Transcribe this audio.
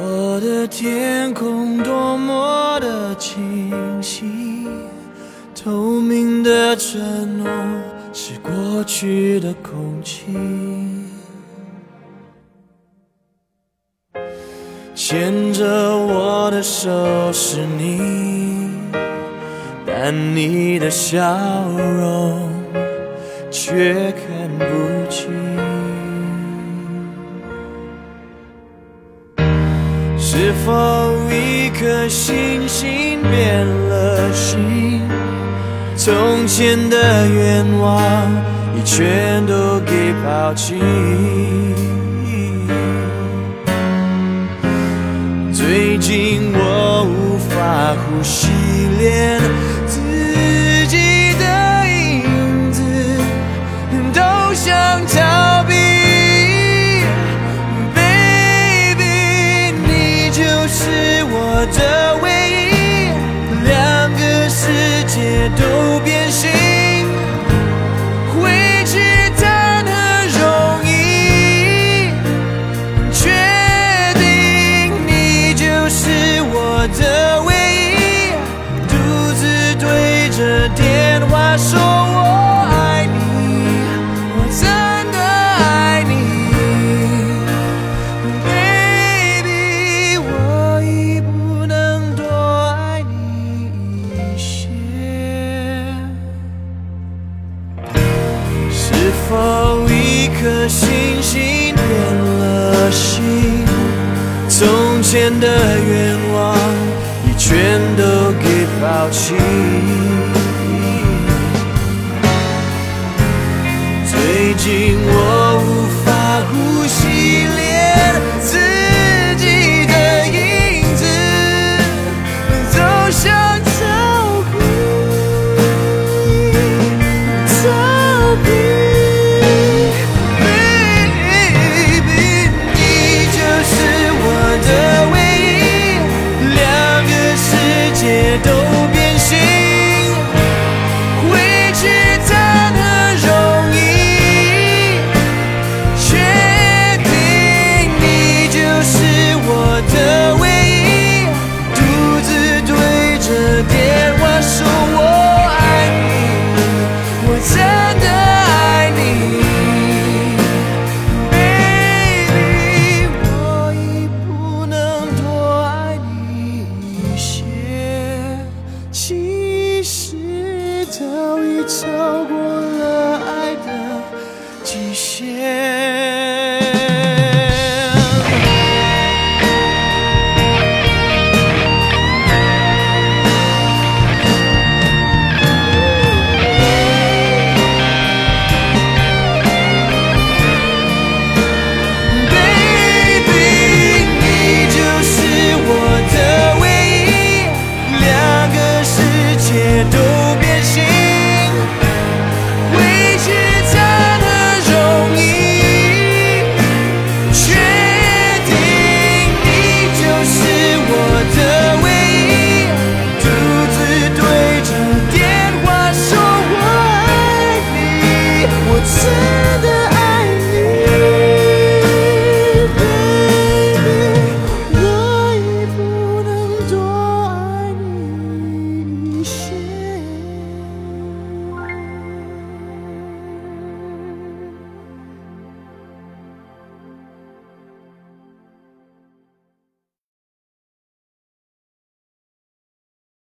我的天空多么的清晰，透明的承诺是过去的空气。牵着我的手是你，但你的笑容却看不清。是否一颗星星变了心？从前的愿望已全都给抛弃。最近我无法呼吸，着电话说我爱你，我真的爱你，baby，我已不能多爱你一些。是否一颗星星变了心？从前的愿望已全都给抛弃。最近我